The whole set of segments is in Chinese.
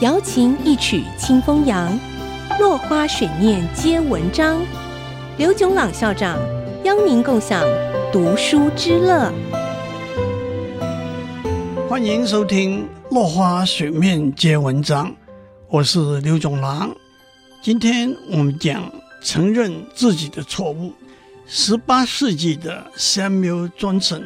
瑶琴一曲清风扬，落花水面皆文章。刘炯朗校长邀您共享读书之乐。欢迎收听《落花水面皆文章》，我是刘炯朗。今天我们讲承认自己的错误。十八世纪的 Samuel Johnson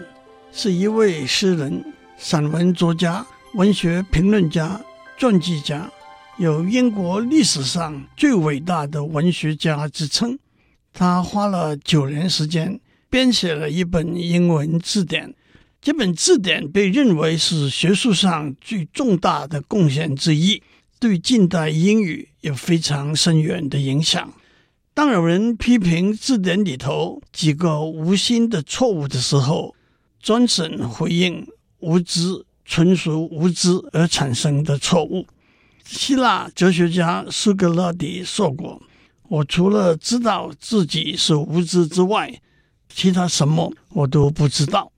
是一位诗人、散文作家、文学评论家、传记家，有英国历史上最伟大的文学家之称。他花了九年时间编写了一本英文字典，这本字典被认为是学术上最重大的贡献之一，对近代英语有非常深远的影响。当有人批评字典里头几个无心的错误的时候，Johnson 回应：无知，纯属无知而产生的错误。希腊哲学家苏格拉底说过：“我除了知道自己是无知之外，其他什么我都不知道。”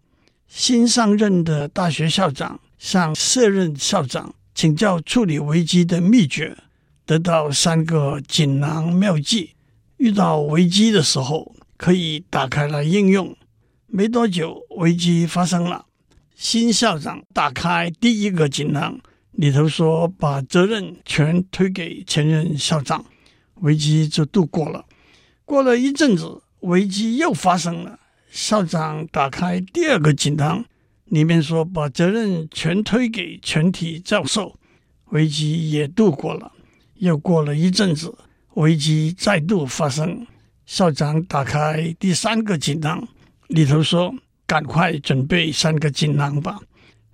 新上任的大学校长向卸任校长请教处理危机的秘诀，得到三个锦囊妙计。遇到危机的时候，可以打开来应用。没多久，危机发生了。新校长打开第一个锦囊，里头说把责任全推给前任校长，危机就度过了。过了一阵子，危机又发生了。校长打开第二个锦囊，里面说把责任全推给全体教授，危机也度过了。又过了一阵子。危机再度发生，校长打开第三个锦囊，里头说：“赶快准备三个锦囊吧。”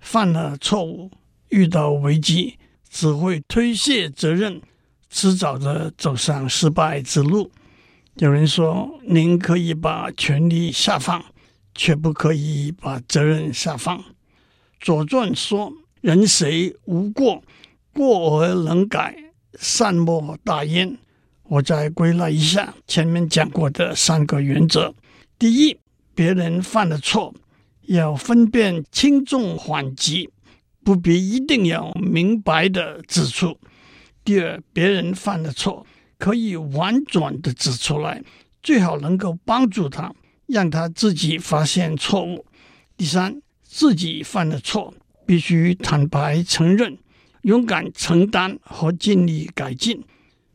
犯了错误，遇到危机，只会推卸责任，迟早的走上失败之路。有人说：“您可以把权力下放，却不可以把责任下放。”《左传》说：“人谁无过？过而能改，善莫大焉。”我再归纳一下前面讲过的三个原则：第一，别人犯了错，要分辨轻重缓急，不必一定要明白的指出；第二，别人犯了错，可以婉转的指出来，最好能够帮助他，让他自己发现错误；第三，自己犯了错，必须坦白承认，勇敢承担和尽力改进。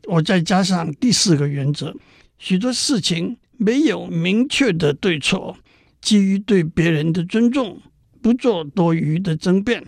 我再加上第四个原则：许多事情没有明确的对错，基于对别人的尊重，不做多余的争辩。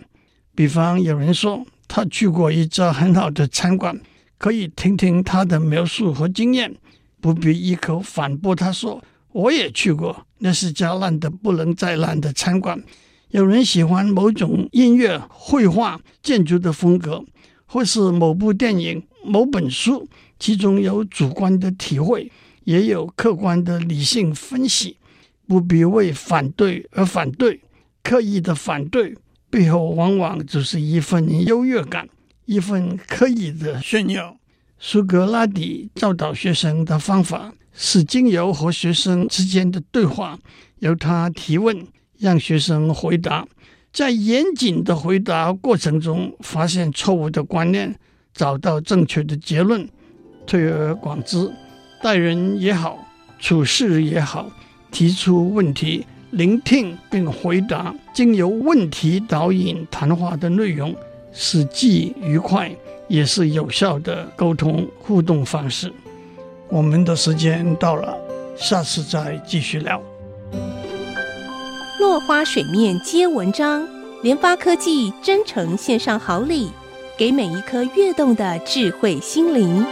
比方有人说他去过一家很好的餐馆，可以听听他的描述和经验，不必一口反驳他说我也去过，那是家烂的不能再烂的餐馆。有人喜欢某种音乐、绘画、建筑的风格。或是某部电影、某本书，其中有主观的体会，也有客观的理性分析，不必为反对而反对。刻意的反对背后，往往只是一份优越感，一份刻意的炫耀。苏格拉底教导学生的方法是经由和学生之间的对话，由他提问，让学生回答。在严谨的回答过程中，发现错误的观念，找到正确的结论。推而广之，待人也好，处事也好，提出问题，聆听并回答，经由问题导引谈话的内容，是既愉快也是有效的沟通互动方式。我们的时间到了，下次再继续聊。落花水面皆文章，联发科技真诚献上好礼，给每一颗跃动的智慧心灵。